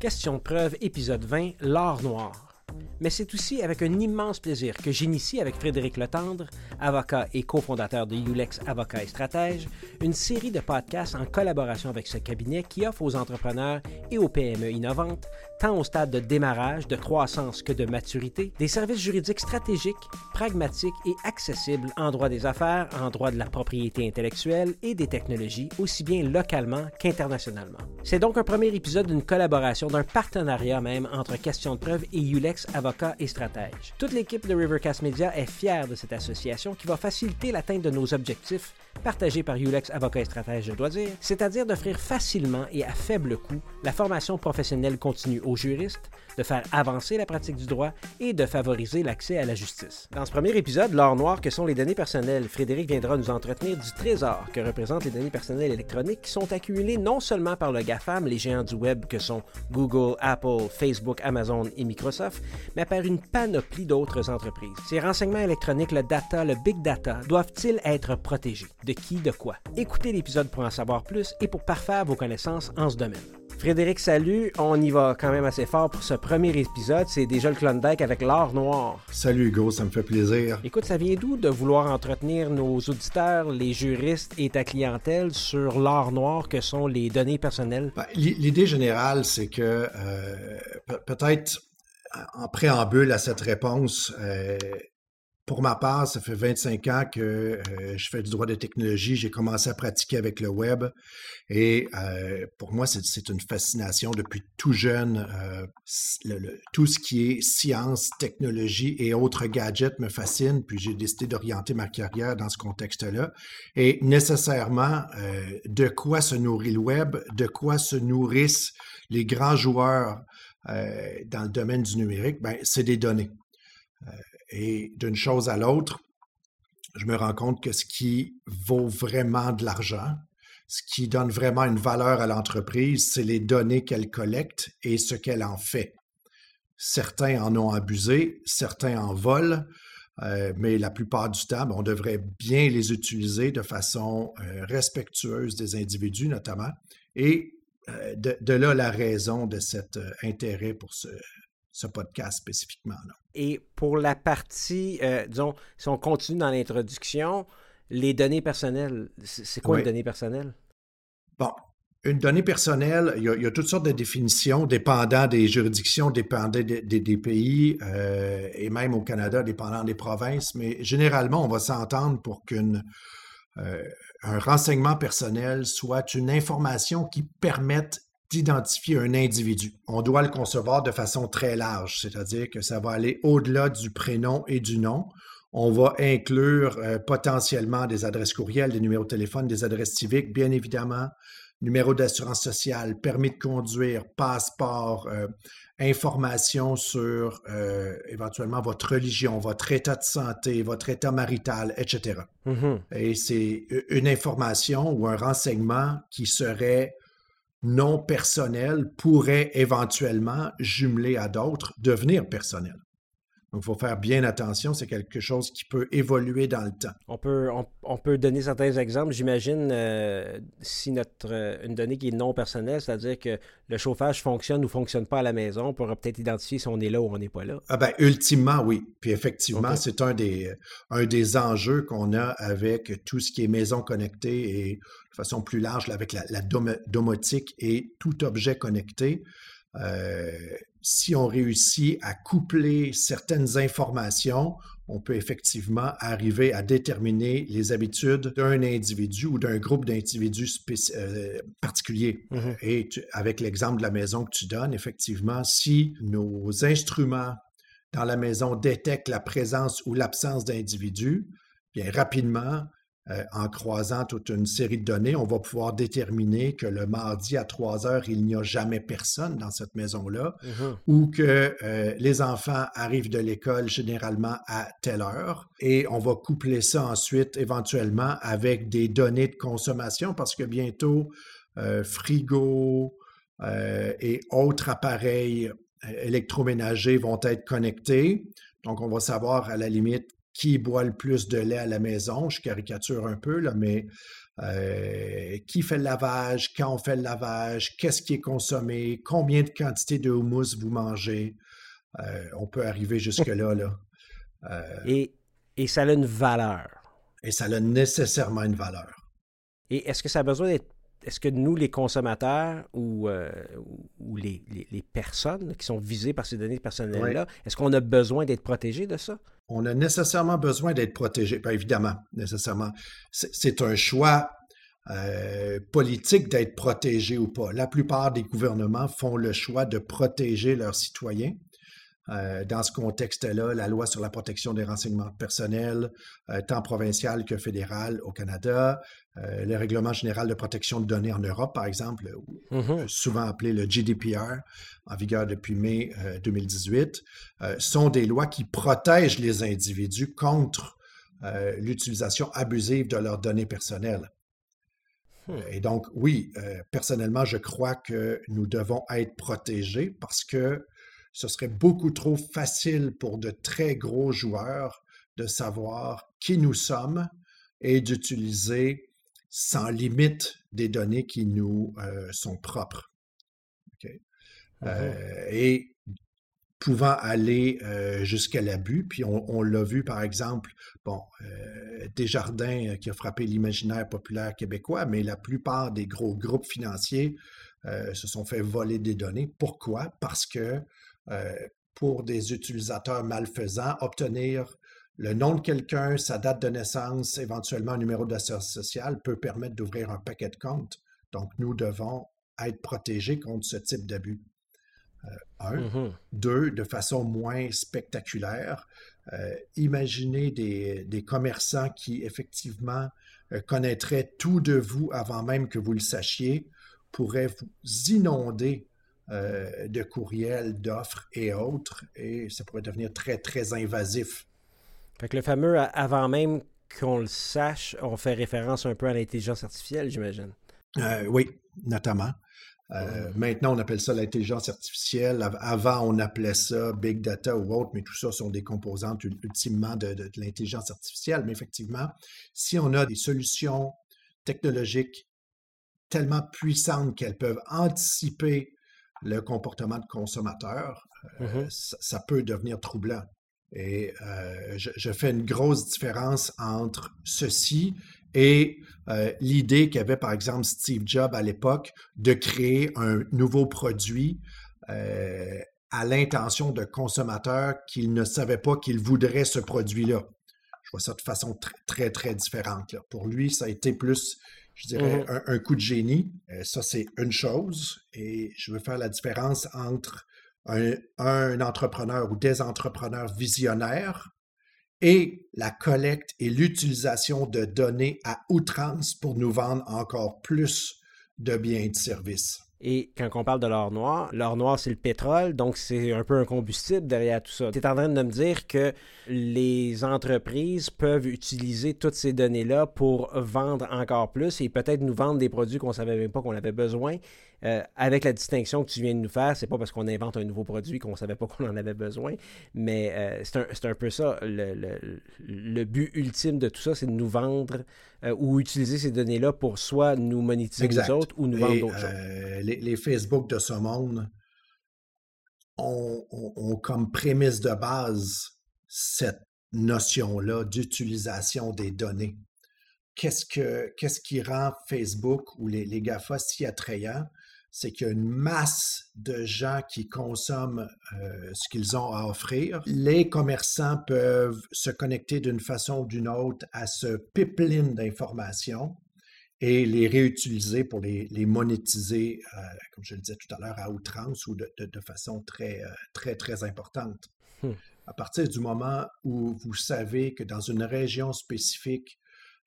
Question de preuve, épisode 20, l'art noir. Mais c'est aussi avec un immense plaisir que j'initie avec Frédéric Letendre, avocat et cofondateur de Ulex Avocat et Stratège, une série de podcasts en collaboration avec ce cabinet qui offre aux entrepreneurs et aux PME innovantes tant au stade de démarrage, de croissance que de maturité, des services juridiques stratégiques, pragmatiques et accessibles en droit des affaires, en droit de la propriété intellectuelle et des technologies, aussi bien localement qu'internationalement. C'est donc un premier épisode d'une collaboration, d'un partenariat même entre Question de preuve et Ulex Avocat et Stratège. Toute l'équipe de Rivercast Media est fière de cette association qui va faciliter l'atteinte de nos objectifs partagés par Ulex Avocat et Stratège, je dois dire, c'est-à-dire d'offrir facilement et à faible coût la formation professionnelle continue aux juristes, de faire avancer la pratique du droit et de favoriser l'accès à la justice. Dans ce premier épisode, l'or noir que sont les données personnelles, Frédéric viendra nous entretenir du trésor que représentent les données personnelles électroniques qui sont accumulées non seulement par le GAFAM, les géants du web que sont Google, Apple, Facebook, Amazon et Microsoft, mais par une panoplie d'autres entreprises. Ces renseignements électroniques, le data, le big data, doivent-ils être protégés? De qui, de quoi? Écoutez l'épisode pour en savoir plus et pour parfaire vos connaissances en ce domaine. Frédéric, salut. On y va quand même assez fort pour ce premier épisode. C'est déjà le Klondike avec l'art noir. Salut Hugo, ça me fait plaisir. Écoute, ça vient d'où de vouloir entretenir nos auditeurs, les juristes et ta clientèle sur l'art noir que sont les données personnelles? Ben, l'idée générale, c'est que euh, peut-être en préambule à cette réponse, euh, pour ma part, ça fait 25 ans que euh, je fais du droit de technologie. J'ai commencé à pratiquer avec le web et euh, pour moi, c'est une fascination depuis tout jeune. Tout ce qui est science, technologie et autres gadgets me fascine. Puis j'ai décidé d'orienter ma carrière dans ce contexte-là. Et nécessairement, de quoi se nourrit le web, de quoi se nourrissent les grands joueurs dans le domaine du numérique, ben, c'est des données. Et d'une chose à l'autre, je me rends compte que ce qui vaut vraiment de l'argent, ce qui donne vraiment une valeur à l'entreprise, c'est les données qu'elle collecte et ce qu'elle en fait. Certains en ont abusé, certains en volent, euh, mais la plupart du temps, ben, on devrait bien les utiliser de façon euh, respectueuse des individus notamment. Et euh, de, de, là la raison de cet intérêt pour ce, ce podcast spécifiquement. Là. Et pour la partie, euh, disons, si on continue dans l'introduction, les données personnelles, c'est quoi une donnée personnelle? Bon, une donnée personnelle, il y, a, toutes sortes de définitions, dépendant des juridictions, dépendant des, pays, euh, et même au Canada, dépendant des provinces, mais généralement, on va s'entendre pour qu'un euh, renseignement personnel soit une information qui permette d'identifier un individu. On doit le concevoir de façon très large, c'est-à-dire que ça va aller au-delà du prénom et du nom. On va inclure euh, potentiellement des adresses courriels, des numéros de téléphone, des adresses civiques, bien évidemment, numéro d'assurance sociale, permis de conduire, passeport, euh, information sur euh, éventuellement votre religion, votre état de santé, votre état marital, etc. Mm-hmm. Et c'est une information ou un renseignement qui serait non personnel pourrait éventuellement, jumelé à d'autres, devenir personnel. Donc, il faut faire bien attention, c'est quelque chose qui peut évoluer dans le temps. On peut, on, peut donner certains exemples. J'imagine euh, si notre euh, une donnée qui est non personnelle, c'est-à-dire que le chauffage fonctionne ou fonctionne pas à la maison, on pourra peut-être identifier si on est là ou on n'est pas là. Ah ben, ultimement, oui. Puis effectivement, c'est un des, un des enjeux qu'on a avec tout ce qui est maison connectée et de façon plus large avec la, domotique et tout objet connecté. Euh, si on réussit à coupler certaines informations, on peut effectivement arriver à déterminer les habitudes d'un individu ou d'un groupe d'individus euh, particuliers. Mm-hmm. Et avec l'exemple de la maison que tu donnes, effectivement, si nos instruments dans la maison détectent la présence ou l'absence d'individus, bien rapidement, euh, en croisant toute une série de données, on va pouvoir déterminer que le mardi à 3 heures, il n'y a jamais personne dans cette maison-là, mm-hmm. ou que euh, les enfants arrivent de l'école généralement à telle heure. Et on va coupler ça ensuite éventuellement avec des données de consommation parce que bientôt, euh, frigo et autres appareils électroménagers vont être connectés. Donc, on va savoir à la limite qui boit le plus de lait à la maison. Je caricature un peu, là, mais euh, qui fait le lavage, quand on fait le lavage, qu'est-ce qui est consommé, combien de quantité de houmous vous mangez. Euh, on peut arriver jusque-là. Là. et, et ça a une valeur. Et ça a nécessairement une valeur. Et est-ce que ça a besoin d'être est-ce que nous, les consommateurs ou, ou les, les, personnes qui sont visées par ces données personnelles-là, est-ce qu'on a besoin d'être protégés de ça? on a nécessairement besoin d'être protégé. Bien, évidemment, nécessairement. C'est un choix euh, politique d'être protégé ou pas. La plupart des gouvernements font le choix de protéger leurs citoyens. Euh, dans ce contexte-là, la loi sur la protection des renseignements personnels, euh, tant provincial que fédéral au Canada, euh, le règlement général de protection de données en Europe, par exemple, mm-hmm. souvent appelé le GDPR, en vigueur depuis mai 2018, sont des lois qui protègent les individus contre l'utilisation abusive de leurs données personnelles. Hmm. Et donc, oui, personnellement, je crois que nous devons être protégés parce que ce serait beaucoup trop facile pour de très gros joueurs de savoir qui nous sommes et d'utiliser sans limite des données qui nous euh, sont propres. Mmh euh, et pouvant aller euh, jusqu'à l'abus, puis on, l'a vu par exemple, bon, Desjardins qui a frappé l'imaginaire populaire québécois, mais la plupart des gros groupes financiers se sont fait voler des données. Pourquoi? Parce que euh, pour des utilisateurs malfaisants, obtenir le nom de quelqu'un, sa date de naissance, éventuellement un numéro d'assurance sociale peut permettre d'ouvrir un paquet de comptes. Donc, nous devons être protégés contre ce type d'abus. Euh, un. Mm-hmm. Deux, de façon moins spectaculaire, euh, imaginez des, des, commerçants qui effectivement connaîtraient tout de vous avant même que vous le sachiez, pourraient vous inonder euh, de courriels, d'offres et autres, et ça pourrait devenir très, très invasif. Fait que le fameux avant même qu'on le sache, on fait référence un peu à l'intelligence artificielle, j'imagine. Euh, oui, notamment. Euh, maintenant, on appelle ça l'intelligence artificielle. Avant, on appelait ça big data ou autre, mais tout ça sont des composantes ultimement de, de l'intelligence artificielle. Mais effectivement, si on a des solutions technologiques tellement puissantes qu'elles peuvent anticiper le comportement de consommateur, euh, mm-hmm. ça, peut devenir troublant. Et euh, je, fais une grosse différence entre ceci et euh, l'idée qu'avait par exemple Steve Jobs à l'époque de créer un nouveau produit à l'intention de consommateurs qu'il ne savait pas qu'il voudrait ce produit-là. Je vois ça de façon très, très, très différente. Pour lui, ça a été plus je dirais, mmh un, coup de génie. Euh, ça, c'est une chose. Et je veux faire la différence entre un, entrepreneur ou des entrepreneurs visionnaires et la collecte et l'utilisation de données à outrance pour nous vendre encore plus de biens et de services. Et quand on parle de l'or noir, l'or noir, c'est le pétrole, donc c'est un peu un combustible derrière tout ça. Tu es en train de me dire que les entreprises peuvent utiliser toutes ces données-là pour vendre encore plus et peut-être nous vendre des produits qu'on ne savait même pas qu'on avait besoin. Euh, avec la distinction que tu viens de nous faire, c'est pas parce qu'on invente un nouveau produit qu'on ne savait pas qu'on en avait besoin, mais euh, c'est un, peu ça. Le, but ultime de tout ça, c'est de nous vendre euh, ou utiliser ces données-là pour soit nous monétiser nous autres ou nous vendre d'autres choses. Les, Facebook de ce monde ont, ont comme prémisse de base cette notion-là d'utilisation des données. Qu'est-ce, que, qu'est-ce qui rend Facebook ou les, les GAFA si attrayants? C'est qu'il y a une masse de gens qui consomment euh, ce qu'ils ont à offrir. Les commerçants peuvent se connecter d'une façon ou d'une autre à ce pipeline d'informations et les réutiliser pour les, monétiser, euh, comme je le disais tout à l'heure, à outrance ou de, façon très, euh, très, très importante. Hmm. À partir du moment où vous savez que dans une région spécifique,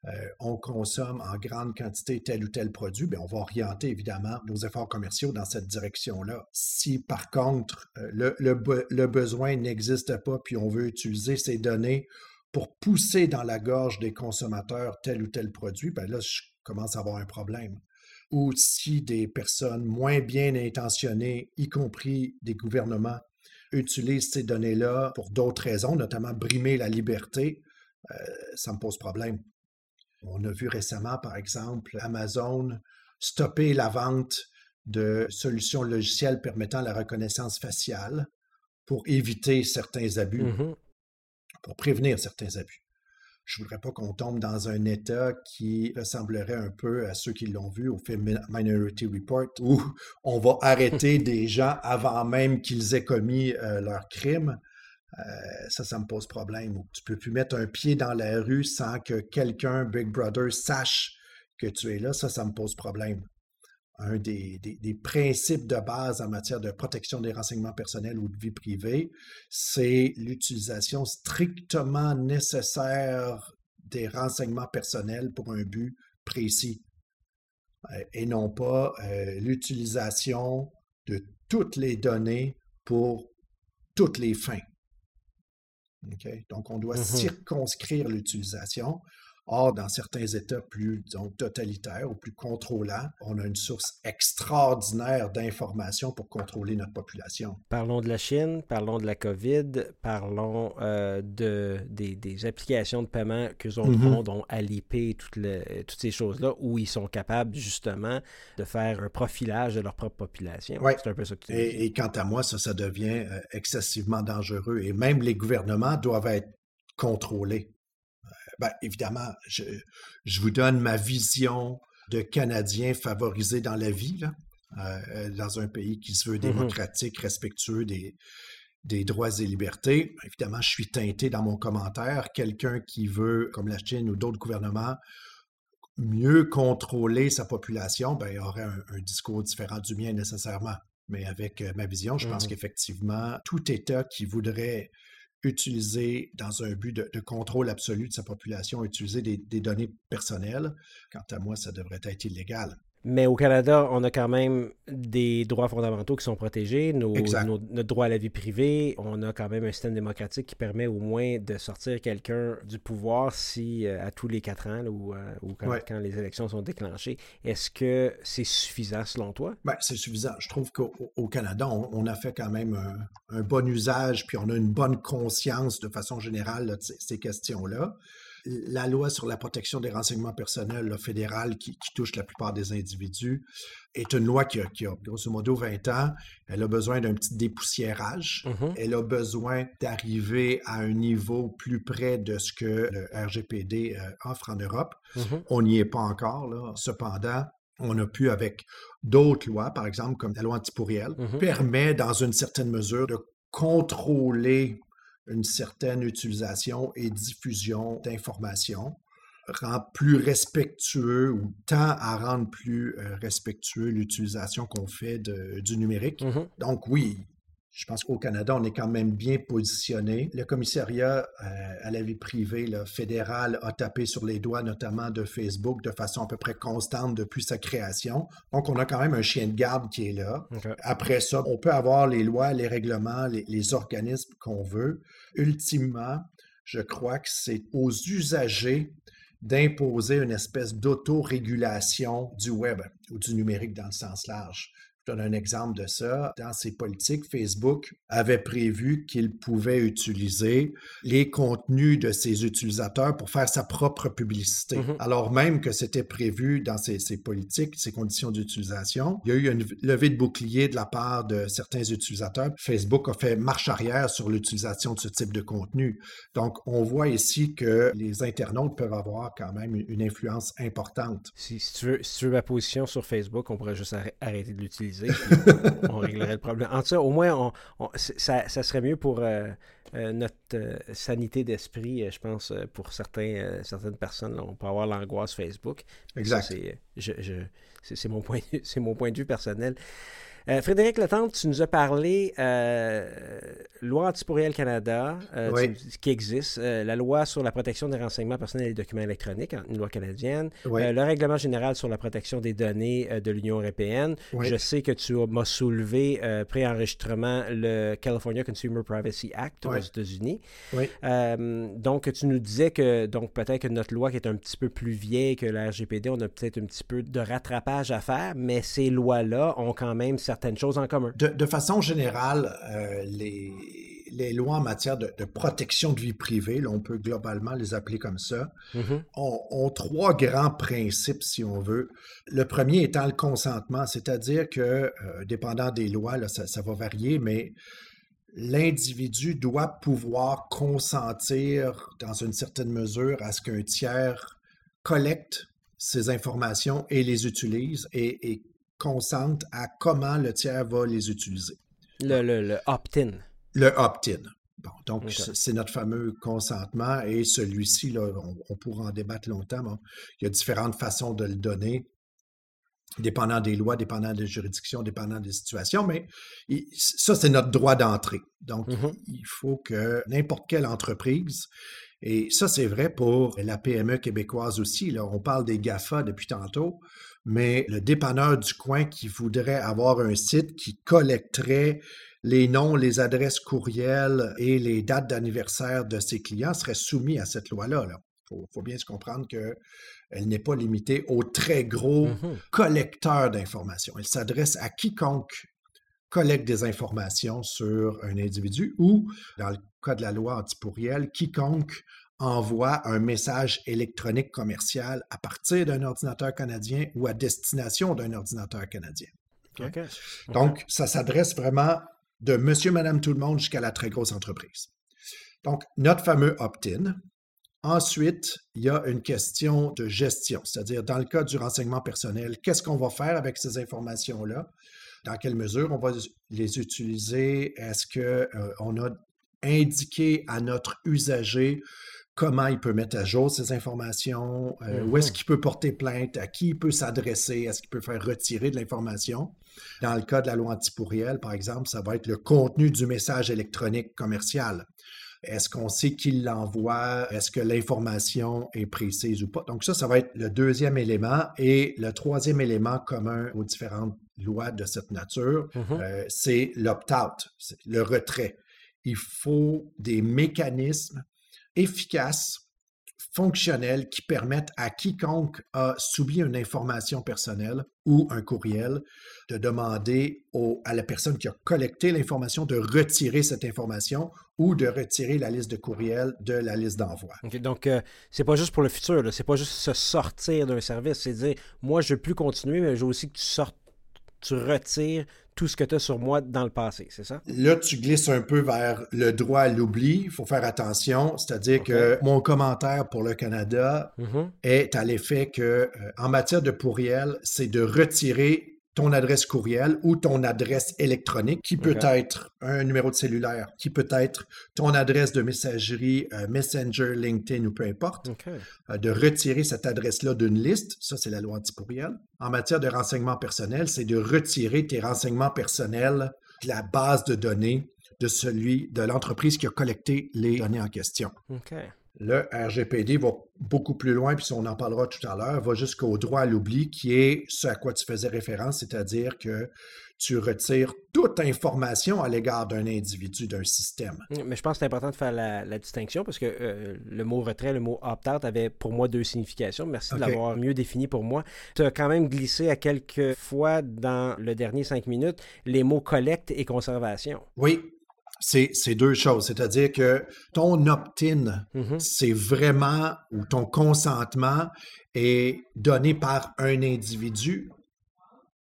euh, on consomme en grande quantité tel ou tel produit, bien, on va orienter évidemment nos efforts commerciaux dans cette direction-là. Si par contre euh, le, besoin n'existe pas, puis on veut utiliser ces données pour pousser dans la gorge des consommateurs tel ou tel produit, bien là, je commence à avoir un problème. Ou si des personnes moins bien intentionnées, y compris des gouvernements, utilisent ces données-là pour d'autres raisons, notamment brimer la liberté, euh, ça me pose problème. On a vu récemment, par exemple, Amazon stopper la vente de solutions logicielles permettant la reconnaissance faciale pour éviter certains abus, Mhm. pour prévenir certains abus. Je ne voudrais pas qu'on tombe dans un état qui ressemblerait un peu à ceux qui l'ont vu au film Minority Report, où on va arrêter des gens avant même qu'ils aient commis euh, leur crime. Euh, ça, ça me pose problème. Ou tu peux plus mettre un pied dans la rue sans que quelqu'un, Big Brother, sache que tu es là. Ça, ça me pose problème. Un des, des- principes de base en matière de protection des renseignements personnels ou de vie privée, c'est l'utilisation strictement nécessaire des renseignements personnels pour un but précis euh, et non pas euh, l'utilisation de toutes les données pour toutes les fins. Donc, on doit Mhm. circonscrire l'utilisation. Or, dans certains États plus, disons, totalitaires ou plus contrôlants, on a une source extraordinaire d'informations pour contrôler notre population. Parlons de la Chine, parlons de la COVID, parlons euh, de, des, des applications de paiement qu'eux autres Mhm. ont, dont Alipay, toutes, le- toutes ces choses-là, où ils sont capables justement de faire un profilage de leur propre population. Ouais. C'est un peu ça que tu. Et, et quant à moi, ça, ça devient euh, excessivement dangereux. Et même les gouvernements doivent être contrôlés. Euh, ben, évidemment, je, je vous donne ma vision de Canadien favorisé dans la vie, là, euh, dans un pays qui se veut démocratique, respectueux des, des droits et libertés. Évidemment, je suis teinté dans mon commentaire. Quelqu'un qui veut, comme la Chine ou d'autres gouvernements, mieux contrôler sa population, ben, il aurait un, un discours différent du mien nécessairement. Mais avec euh, ma vision, je pense Mhm. qu'effectivement, tout État qui voudrait utiliser dans un but de, contrôle absolu de sa population, utiliser des données personnelles, quant à moi, ça devrait être illégal. Mais au Canada, on a quand même des droits fondamentaux qui sont protégés, nos, Exact. nos- notre droit à la vie privée. On a quand même un système démocratique qui permet au moins de sortir quelqu'un du pouvoir si euh, à tous les quatre ans là, ou, euh, ou quand, Ouais. quand les élections sont déclenchées. Est-ce que c'est suffisant selon toi? Ben, c'est suffisant. Je trouve qu'au au Canada, on, on a fait quand même un, un bon usage, puis on a une bonne conscience de façon générale là, de ces, ces questions-là. La loi sur la protection des renseignements personnels fédérale qui, qui touche la plupart des individus est une loi qui a, qui a grosso modo 20 ans. Elle a besoin d'un petit dépoussiérage. Mhm. Elle a besoin d'arriver à un niveau plus près de ce que le RGPD euh, offre en Europe. Mhm. On n'y est pas encore. Là. Cependant, on a pu, avec d'autres lois, par exemple comme la loi antipourrielle, Mhm. permet dans une certaine mesure de contrôler une certaine utilisation et diffusion d'informations, rend plus respectueux ou tend à rendre plus euh, respectueux l'utilisation qu'on fait de- du numérique. Mhm. Donc oui, je pense qu'au Canada, on est quand même bien positionné. Le commissariat euh, à la vie privée là, fédéral a tapé sur les doigts notamment de Facebook de façon à peu près constante depuis sa création. Donc on a quand même un chien de garde qui est là. Après ça, on peut avoir les lois, les règlements, les, les organismes qu'on veut. Ultimement, je crois que c'est aux usagers d'imposer une espèce d'autorégulation du web ou du numérique dans le sens large. Je donne un exemple de ça. Dans ses politiques, Facebook avait prévu qu'il pouvait utiliser les contenus de ses utilisateurs pour faire sa propre publicité. Mhm. Alors même que c'était prévu dans ses, ses politiques, ses conditions d'utilisation, il y a eu une levée de bouclier de la part de certains utilisateurs. Facebook a fait marche arrière sur l'utilisation de ce type de contenu. Donc, on voit ici que les internautes peuvent avoir quand même une, influence importante. Si, si tu veux, si tu veux ma position sur Facebook, on pourrait juste arrê- arrêter de l'utiliser. on réglerait le problème. En tout cas, au moins, on, on- c'est- ça, ça serait mieux pour euh, euh, notre euh, sanité d'esprit, je pense, pour certains, certaines personnes. là. on peut avoir l'angoisse Facebook. Exact. Mon, point, c'est mon point de vue personnel. Euh, Frédéric Letendre, tu nous as parlé euh, loi antipourriel Canada, euh, Oui. qui existe, euh, la loi sur la protection des renseignements personnels et des documents électroniques, une loi canadienne, Oui. le règlement général sur la protection des données de l'Union européenne. Oui. Je sais que tu as- m'as soulevé pré-enregistrement le California Consumer Privacy Act aux. États-Unis. Donc, tu nous disais que donc peut-être que notre loi qui est un petit peu plus vieille que la RGPD, on a peut-être un petit peu de rattrapage à faire, mais ces lois-là ont quand même certaines choses en commun. De, de façon générale, euh, les, les lois en matière de, protection de vie privée, là, on peut globalement les appeler comme ça, mm-hmm. ont, trois grands principes, si on veut. Le premier étant le consentement, c'est-à-dire que, euh, dépendant des lois, là, ça, ça va varier, mais l'individu doit pouvoir consentir dans une certaine mesure à ce qu'un tiers collecte ces informations et les utilise et, consente à comment le tiers va les utiliser. Le, opt-in. Le opt-in. Bon, donc, c'est notre fameux consentement et celui-ci, là, on, pourra en débattre longtemps. il y a différentes façons de le donner dépendant des lois, dépendant des juridictions, dépendant des situations, mais ça, c'est notre droit d'entrée. Donc, mm-hmm. il faut que n'importe quelle entreprise, et ça, c'est vrai pour la PME québécoise aussi, là, on parle des GAFA depuis tantôt, mais le dépanneur du coin qui voudrait avoir un site qui collecterait les noms, les adresses courriels et les dates d'anniversaire de ses clients serait soumis à cette loi-là. Il faut, bien se comprendre que elle n'est pas limitée aux très gros mm-hmm. collecteurs d'informations. Elle s'adresse à quiconque collecte des informations sur un individu ou, dans le cas de la loi antipourrielle, quiconque envoie un message électronique commercial à partir d'un ordinateur canadien ou à destination d'un ordinateur canadien. Donc, ça s'adresse vraiment de monsieur, madame, tout le monde jusqu'à la très grosse entreprise. Donc, notre fameux opt-in, Ensuite, il y a une question de gestion, c'est-à-dire dans le cas du renseignement personnel, qu'est-ce qu'on va faire avec ces informations-là? Dans quelle mesure on va les utiliser? Est-ce qu'on euh, a indiqué à notre usager comment il peut mettre à jour ces informations? Euh, où est-ce qu'il peut porter plainte? À qui il peut s'adresser? Est-ce qu'il peut faire retirer de l'information? Dans le cas de la loi antipourrielle, par exemple, ça va être le contenu du message électronique commercial. Est-ce qu'on sait qui l'envoie? Est-ce que l'information est précise ou pas? Donc ça, ça va être le deuxième élément. Et le troisième élément commun aux différentes lois de cette nature, mm-hmm. euh, c'est l'opt-out, le retrait. Il faut des mécanismes efficaces fonctionnels qui permettent à quiconque a subi une information personnelle ou un courriel de demander à la personne qui a collecté l'information de retirer cette information ou de retirer la liste de courriels de la liste d'envoi. donc, euh, c'est pas juste pour le futur, c'est pas juste se sortir d'un service, c'est dire, moi, je veux plus continuer, mais je veux aussi que tu sortes, tu retires tout ce que tu as sur moi dans le passé, c'est ça? Là, tu glisses un peu vers le droit à l'oubli. Il faut faire attention. C'est-à-dire que mon commentaire pour le Canada mm-hmm. est à l'effet que, euh, en matière de pourriel, c'est de retirer ton adresse courriel ou ton adresse électronique, qui peut être un numéro de cellulaire, qui peut être ton adresse de messagerie euh, Messenger, LinkedIn ou peu importe, euh, de retirer cette adresse-là d'une liste. Ça, c'est la loi anti-pourriel. En matière de renseignements personnels, c'est de retirer tes renseignements personnels de la base de données de celui de l'entreprise qui a collecté les données en question. Le RGPD va beaucoup plus loin, puis on en parlera tout à l'heure, va jusqu'au droit à l'oubli, qui est ce à quoi tu faisais référence, c'est-à-dire que tu retires toute information à l'égard d'un individu, d'un système. Mais je pense que c'est important de faire la, distinction parce que euh, le mot retrait, le mot opt-out avait pour moi deux significations. Merci de l'avoir mieux défini pour moi. Tu as quand même glissé à quelques fois dans le dernier cinq minutes les mots collecte et conservation. Oui, c'est deux choses. C'est-à-dire que ton opt-in, mm-hmm. c'est vraiment, ou ton consentement est donné par un individu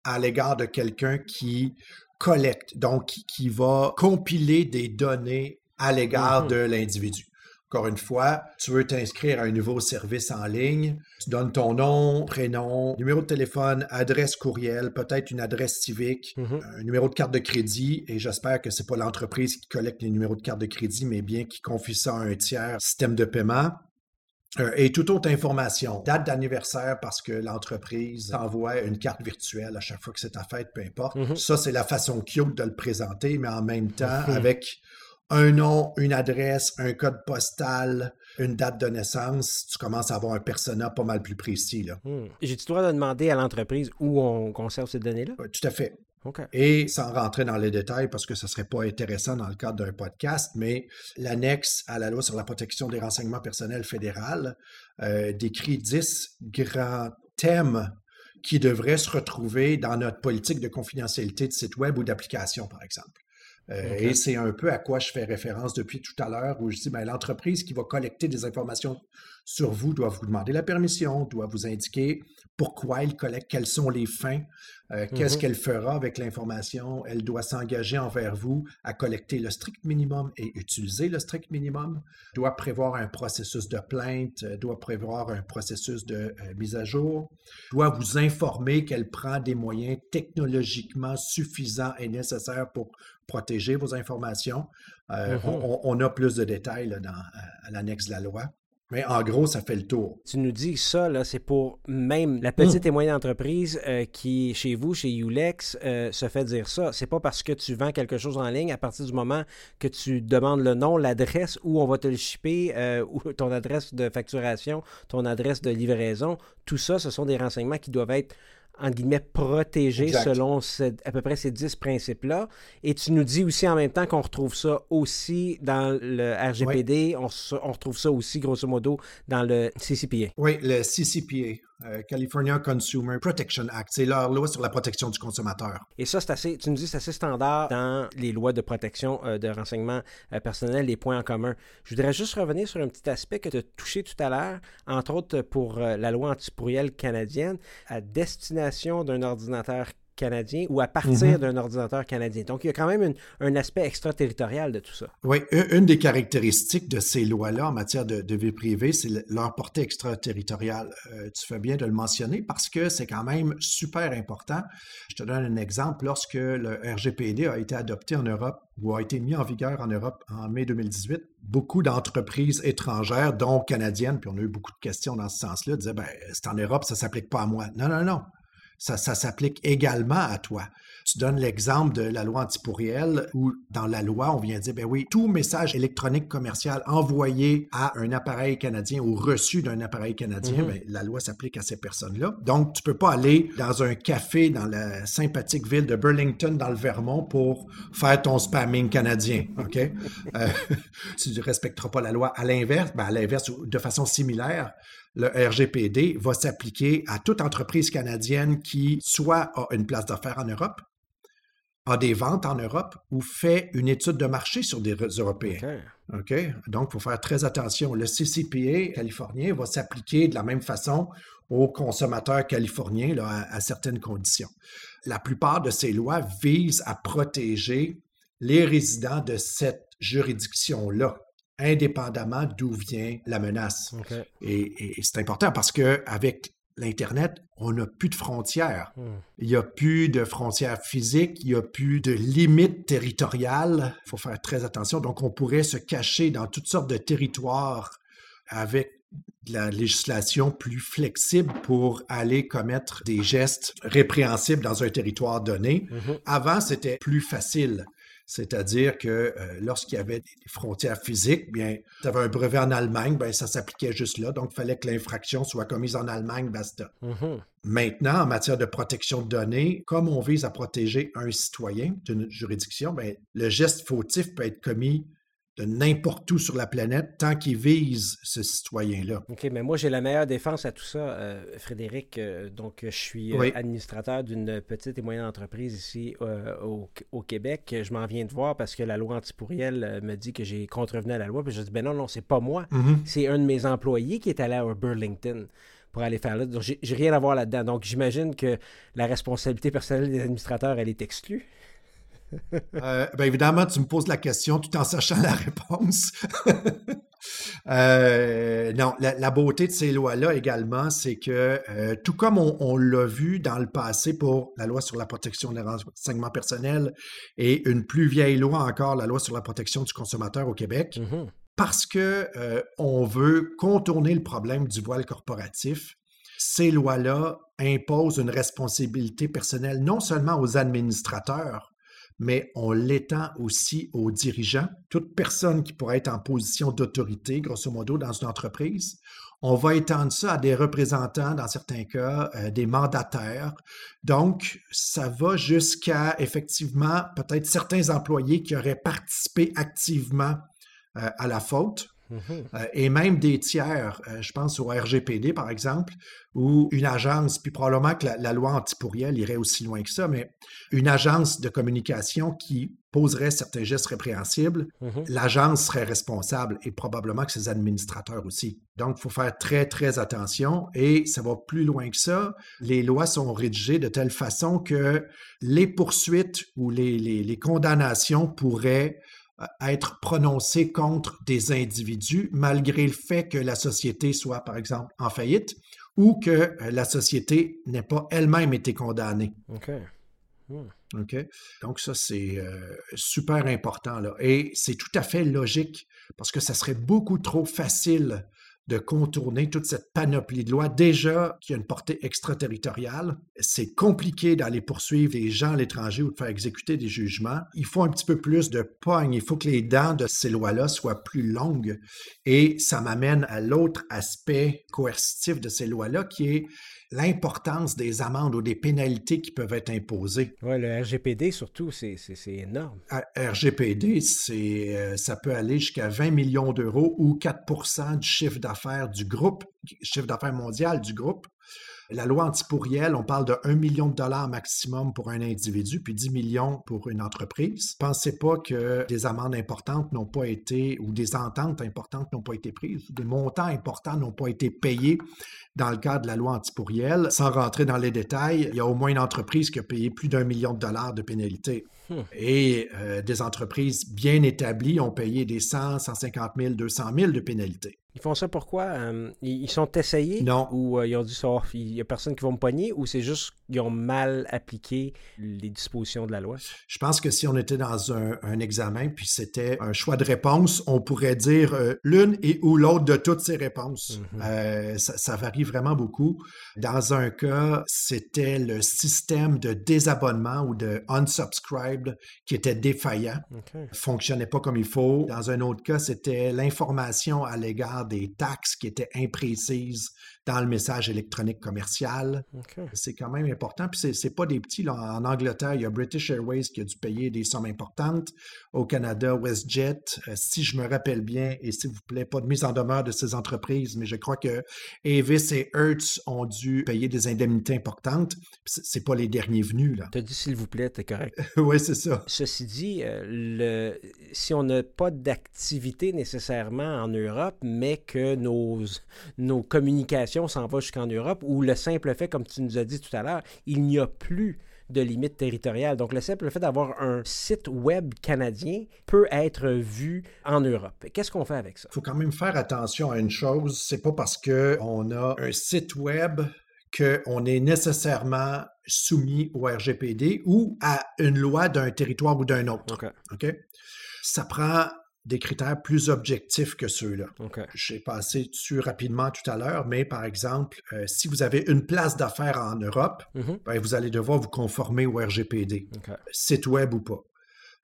à l'égard de quelqu'un qui collecte, donc qui va compiler des données à l'égard mm-hmm. de l'individu. Encore une fois, tu veux t'inscrire à un nouveau service en ligne, tu donnes ton nom, prénom, numéro de téléphone, adresse courriel, peut-être une adresse civique, mhm. un numéro de carte de crédit, et j'espère que ce n'est pas l'entreprise qui collecte les numéros de carte de crédit, mais bien qui confie ça à un tiers système de paiement. Euh, et toute autre information, date d'anniversaire parce que l'entreprise envoie une carte virtuelle à chaque fois que c'est ta fête, peu importe. Mhm. Ça, c'est la façon cute de le présenter, mais en même temps, avec un nom, une adresse, un code postal, une date de naissance, tu commences à avoir un persona pas mal plus précis. Hmm. J'ai-tu le droit de demander à l'entreprise où on conserve ces données-là? tout à fait. Et sans rentrer dans les détails, parce que ce ne serait pas intéressant dans le cadre d'un podcast, mais l'annexe à la loi sur la protection des renseignements personnels fédéral euh, décrit dix grands thèmes qui devraient se retrouver dans notre politique de confidentialité de site web ou d'application, par exemple. Euh, et c'est un peu à quoi je fais référence depuis tout à l'heure, où je dis, ben, l'entreprise qui va collecter des informations sur vous doit vous demander la permission, doit vous indiquer pourquoi elle collecte, quelles sont les fins, euh, qu'est-ce mm-hmm. qu'elle fera avec l'information. Elle doit s'engager envers vous à collecter le strict minimum et utiliser le strict minimum, doit prévoir un processus de plainte, euh, doit prévoir un processus de euh, mise à jour, doit vous informer qu'elle prend des moyens technologiquement suffisants et nécessaires pour protéger vos informations. Mm-hmm. on, a plus de détails dans, à l'annexe de la loi. Mais en gros, ça fait le tour. Tu nous dis ça, c'est pour même la petite et moyenne entreprise euh, qui, chez vous, chez Ulex, euh, se fait dire ça. C'est pas parce que tu vends quelque chose en ligne, à partir du moment que tu demandes le nom, l'adresse où on va te le shipper, euh, ou ton adresse de facturation, ton adresse de livraison. Tout ça, ce sont des renseignements qui doivent être en guillemets, protégé selon à peu près ces dix principes-là. Et tu nous dis aussi en même temps qu'on retrouve ça aussi dans le RGPD, on, on, retrouve ça aussi, grosso modo, dans le CCPA. Oui, le CCPA. Euh, California Consumer Protection Act. C'est leur loi sur la protection du consommateur. Et ça, c'est assez, tu nous dis, c'est assez standard dans les lois de protection euh, de renseignements euh, personnels, les points en commun. Je voudrais juste revenir sur un petit aspect que tu as touché tout à l'heure, entre autres pour la loi antipourrielle canadienne, à destination d'un ordinateur canadien ou à partir mhm. d'un ordinateur canadien. Donc, il y a quand même un aspect extraterritorial de tout ça. Oui, une des caractéristiques de ces lois-là en matière de, vie privée, c'est leur portée extraterritoriale. Euh, tu fais bien de le mentionner parce que c'est quand même super important. Je te donne un exemple. Lorsque le RGPD a été adopté en Europe ou a été mis en vigueur en Europe en mai 2018, beaucoup d'entreprises étrangères, dont canadiennes, puis on a eu beaucoup de questions dans ce sens-là, disaient, ben, c'est en Europe, ça ne s'applique pas à moi. Non, non, non ça, s'applique également à toi. Tu donnes l'exemple de la loi antipourrielle où dans la loi, on vient dire, ben oui, tout message électronique commercial envoyé à un appareil canadien ou reçu d'un appareil canadien, mm-hmm. ben, la loi s'applique à ces personnes-là. Donc, tu peux pas aller dans un café dans la sympathique ville de Burlington, dans le Vermont, pour faire ton spamming canadien, OK? euh, tu ne respecteras pas la loi. À l'inverse, ben à l'inverse, de façon similaire, le RGPD va s'appliquer à toute entreprise canadienne qui soit a une place d'affaires en Europe, a des ventes en Europe ou fait une étude de marché sur des Européens. OK? Donc, il faut faire très attention. Le CCPA californien va s'appliquer de la même façon aux consommateurs californiens à certaines conditions. La plupart de ces lois visent à protéger les résidents de cette juridiction-là indépendamment d'où vient la menace. Et, c'est important parce qu'avec l'Internet, on n'a plus de frontières. Hmm. Il n'y a plus de frontières physiques, il n'y a plus de limites territoriales. Il faut faire très attention. Donc, on pourrait se cacher dans toutes sortes de territoires avec la législation plus flexible pour aller commettre des gestes répréhensibles dans un territoire donné. Mm-hmm. Avant, c'était plus facile. C'est-à-dire que euh, lorsqu'il y avait des frontières physiques, bien, tu avais un brevet en Allemagne, bien, ça s'appliquait juste là. Donc, il fallait que l'infraction soit commise en Allemagne, basta. Mm-hmm. Maintenant, en matière de protection de données, comme on vise à protéger un citoyen d'une juridiction, bien, le geste fautif peut être commis de n'importe où sur la planète tant qu'il vise ce citoyen-là. OK, mais moi, j'ai la meilleure défense à tout ça, euh, Frédéric. Euh, donc, je suis euh, administrateur d'une petite et moyenne entreprise ici au, Québec. Je m'en viens de voir parce que la loi antipourrielle me dit que j'ai contrevenu à la loi. Puis je dis, ben non, non, c'est pas moi. Mm-hmm. C'est un de mes employés qui est allé à Burlington pour aller faire là. Donc, j'ai rien à voir là-dedans. Donc, j'imagine que la responsabilité personnelle des administrateurs, elle est exclue. Euh, ben évidemment, tu me poses la question tout en sachant la réponse. Euh, non, la, beauté de ces lois-là également, c'est que euh, tout comme on, l'a vu dans le passé pour la loi sur la protection des renseignements personnels et une plus vieille loi encore, la loi sur la protection du consommateur au Québec, mm-hmm. parce que on veut contourner le problème du voile corporatif, ces lois-là imposent une responsabilité personnelle non seulement aux administrateurs, mais on l'étend aussi aux dirigeants, toute personne qui pourrait être en position d'autorité, grosso modo, dans une entreprise. On va étendre ça à des représentants, dans certains cas, euh, des mandataires. Donc, ça va jusqu'à effectivement peut-être certains employés qui auraient participé activement euh, à la faute. Mm-hmm. Euh, et même des tiers, je pense au RGPD par exemple, ou une agence, puis probablement que la, loi antipourrielle irait aussi loin que ça, mais une agence de communication qui poserait certains gestes répréhensibles, Mhm. l'agence serait responsable et probablement que ses administrateurs aussi. Donc, il faut faire très, très attention et ça va plus loin que ça. Les lois sont rédigées de telle façon que les poursuites ou les, les- les condamnations pourraient euh, être prononcées contre des individus malgré le fait que la société soit, par exemple, en faillite ou que euh, la société n'ait pas elle-même été condamnée. OK. OK? Donc, ça, c'est euh, super important. Là. Et c'est tout à fait logique parce que ça serait beaucoup trop facile de contourner toute cette panoplie de lois déjà qui a une portée extraterritoriale. C'est compliqué d'aller poursuivre des gens à l'étranger ou de faire exécuter des jugements. Il faut un petit peu plus de pogne. Il faut que les dents de ces lois-là soient plus longues. Et ça m'amène à l'autre aspect coercitif de ces lois-là qui est l'importance des amendes ou des pénalités qui peuvent être imposées. Ouais, le RGPD, surtout, c'est énorme. À RGPD, c'est, euh, ça peut aller jusqu'à 20 millions d'euros ou 4 du chiffre d'affaires du groupe, chiffre d'affaires mondial du groupe. La loi antipourriel, on parle de 1 million de dollars maximum pour un individu, puis 10 millions pour une entreprise. Pensez pas que des amendes importantes n'ont pas été, ou des ententes importantes n'ont pas été prises, des montants importants n'ont pas été payés dans le cadre de la loi antipourriel. Sans rentrer dans les détails, il y a au moins une entreprise qui a payé plus d'un million de dollars de pénalité. Hmm. Et euh, des entreprises bien établies ont payé des 100, 150 000, 200 000 de pénalités. Ils font ça pourquoi? Euh, ils ils sont essayés? Non. Ou euh, ils ont dit ça, il n'y a personne qui va me pogner? Ou c'est juste qu'ils ont mal appliqué les dispositions de la loi? Je pense que si on était dans un, un examen, puis c'était un choix de réponse, on pourrait dire euh, l'une et ou l'autre de toutes ces réponses. Mhm. Euh, ça, ça varie vraiment beaucoup. Dans un cas, c'était le système de désabonnement ou de unsubscribed qui était défaillant, OK. fonctionnait pas comme il faut. Dans un autre cas, c'était l'information à l'égard des taxes qui était imprécise dans le message électronique commercial. C'est quand même important. Puis c'est, pas des petits. Là. En Angleterre, il y a British Airways qui a dû payer des sommes importantes. Au Canada, WestJet, euh, si je me rappelle bien, et s'il vous plaît, pas de mise en demeure de ces entreprises, mais je crois que Avis et Hertz ont dû payer des indemnités importantes. C'est, c'est pas les derniers venus, là. T'as dit s'il vous plaît, t'es correct. oui, c'est ça. Ceci dit, euh, le, si on n'a pas d'activité nécessairement en Europe, mais que nos, nos communications s'en vont jusqu'en Europe, ou le simple fait, comme tu nous as dit tout à l'heure, il n'y a plus de limite territoriale. Donc, le simple fait d'avoir un site web canadien peut être vu en Europe. Qu'est-ce qu'on fait avec ça? Il faut quand même faire attention à une chose. C'est pas parce qu'on a un site web qu'on est nécessairement soumis au RGPD ou à une loi d'un territoire ou d'un autre. OK. OK? Ça prend des critères plus objectifs que ceux-là. J'ai passé dessus rapidement tout à l'heure, mais par exemple, euh, si vous avez une place d'affaires en Europe, Mhm. ben, vous allez devoir vous conformer au RGPD, site web ou pas.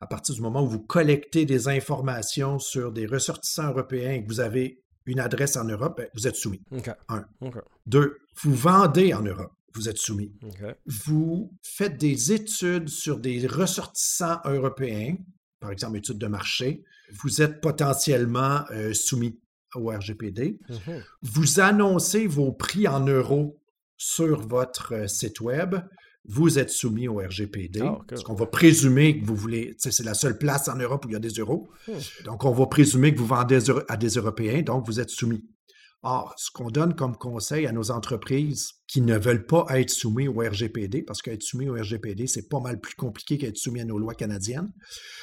À partir du moment où vous collectez des informations sur des ressortissants européens et que vous avez une adresse en Europe, ben, vous êtes soumis. Un. Deux, vous vendez en Europe, vous êtes soumis. Vous faites des études sur des ressortissants européens, par exemple études de marché, vous êtes potentiellement euh, soumis au RGPD. Mhm. Vous annoncez vos prix en euros sur votre euh, site web, vous êtes soumis au RGPD. Ah. Parce qu'on va présumer que vous voulez, c'est la seule place en Europe où il y a des euros. Hmm. Donc, on va présumer que vous vendez à des Européens, donc vous êtes soumis. Or, ce qu'on donne comme conseil à nos entreprises qui ne veulent pas être soumis au RGPD, parce qu'être soumis au RGPD, c'est pas mal plus compliqué qu'être soumis à nos lois canadiennes.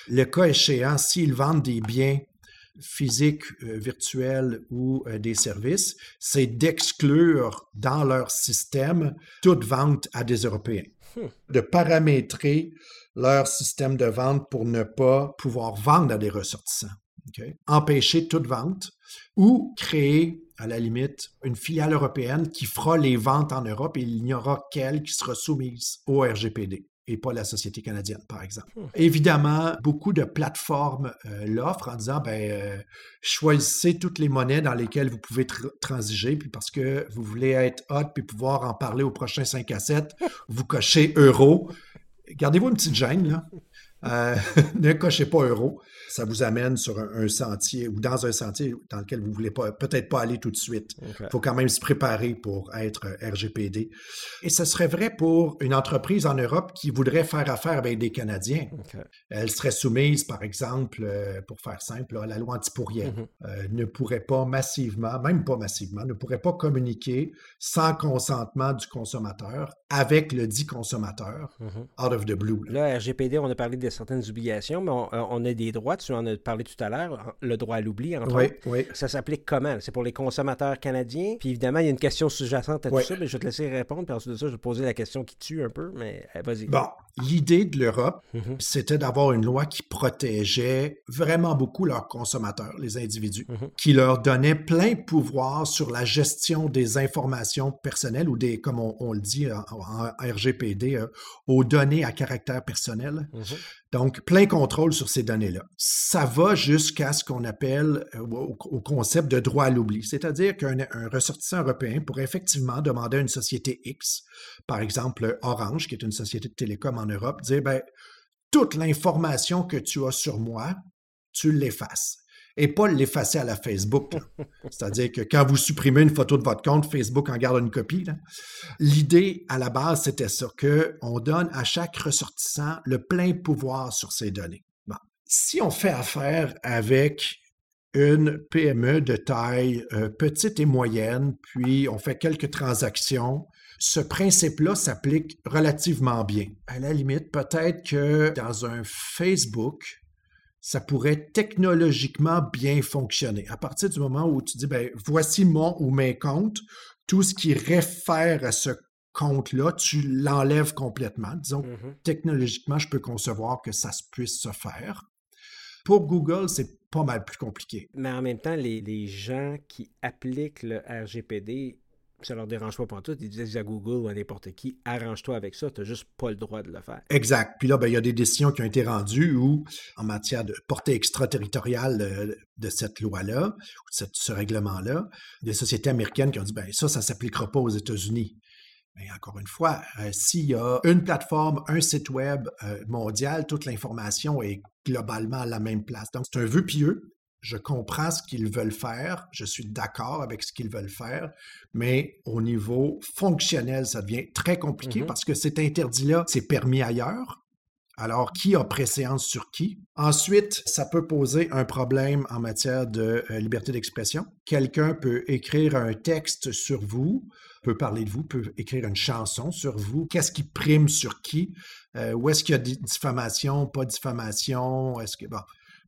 Le cas échéant, s'ils vendent des biens physiques, euh, virtuels ou euh, des services, c'est d'exclure dans leur système toute vente à des Européens, Hmm. de paramétrer leur système de vente pour ne pas pouvoir vendre à des ressortissants. Empêcher toute vente ou créer, à la limite, une filiale européenne qui fera les ventes en Europe et il n'y aura qu'elle qui sera soumise au RGPD et pas la société canadienne, par exemple. Hmm. Évidemment, beaucoup de plateformes euh, l'offrent en disant, ben, euh, choisissez toutes les monnaies dans lesquelles vous pouvez tr- transiger, puis parce que vous voulez être hot puis pouvoir en parler au prochain 5 à 7, vous cochez euro. Gardez-vous une petite gêne, là. Euh, ne cochez pas euro. Ça vous amène sur un, sentier ou dans un sentier dans lequel vous ne voulez pas, peut-être pas aller tout de suite. Il faut quand même se préparer pour être RGPD. Et ce serait vrai pour une entreprise en Europe qui voudrait faire affaire avec des Canadiens. Elle serait soumise, par exemple, euh, pour faire simple, à la loi antipourrière. Mm-hmm. ne pourrait pas massivement, même pas massivement, ne pourrait pas communiquer sans consentement du consommateur avec le dit consommateur mm-hmm. out of the blue. Là, RGPD, on a parlé de certaines obligations, mais on, euh, a des droits. Tu en as parlé tout à l'heure, le droit à l'oubli, entre oui, autres. Oui. Ça s'applique comment? C'est pour les consommateurs canadiens? Puis évidemment, il y a une question sous-jacente à tout ça, mais je vais te laisser répondre. Puis ensuite de ça, je vais poser la question qui tue un peu, mais eh, vas-y. Bon, l'idée de l'Europe, mm-hmm. c'était d'avoir une loi qui protégeait vraiment beaucoup leurs consommateurs, les individus, mm-hmm. qui leur donnait plein pouvoir sur la gestion des informations personnelles ou des, comme on, le dit en, RGPD, euh, aux données à caractère personnel. Mm-hmm. Donc, plein contrôle sur ces données-là. Ça va jusqu'à ce qu'on appelle euh, au, concept de droit à l'oubli, c'est-à-dire qu'un ressortissant européen pourrait effectivement demander à une société X, par exemple Orange, qui est une société de télécom en Europe, dire, ben, toute l'information que tu as sur moi, tu l'effaces et pas l'effacer à la Facebook. C'est-à-dire que quand vous supprimez une photo de votre compte, Facebook en garde une copie. L'idée à la base, c'était ça, qu'on donne à chaque ressortissant le plein pouvoir sur ses données. Si on fait affaire avec une PME de taille euh, petite et moyenne, puis on fait quelques transactions, ce principe-là s'applique relativement bien. À la limite, peut-être que dans un Facebook, ça pourrait technologiquement bien fonctionner. À partir du moment où tu dis, ben, voici mon ou mes comptes, tout ce qui réfère à ce compte-là, tu l'enlèves complètement. Disons, mm-hmm. technologiquement, je peux concevoir que ça puisse se faire. Pour Google, c'est pas mal plus compliqué. Mais en même temps, les, les gens qui appliquent le RGPD ça leur dérange pas pour tout. Ils disent à Google ou à n'importe qui, arrange-toi avec ça, tu n'as juste pas le droit de le faire. Exact. Puis là, ben, il y a des décisions qui ont été rendues où, en matière de portée extraterritoriale de, de cette loi-là, ou de ce règlement-là, des sociétés américaines qui ont dit, ben ça, ça ne s'appliquera pas aux États-Unis. Mais encore une fois, euh, s'il y a une plateforme, un site web euh, mondial, toute l'information est globalement à la même place. Donc, c'est un vœu pieux je comprends ce qu'ils veulent faire, je suis d'accord avec ce qu'ils veulent faire, mais au niveau fonctionnel, ça devient très compliqué mm-hmm. parce que cet interdit-là, c'est permis ailleurs. Alors, qui a préséance sur qui? Ensuite, ça peut poser un problème en matière de euh, liberté d'expression. Quelqu'un peut écrire un texte sur vous, peut parler de vous, peut écrire une chanson sur vous. Qu'est-ce qui prime sur qui? Euh, où est-ce qu'il y a diffamation, pas diffamation? Est-ce que, bon,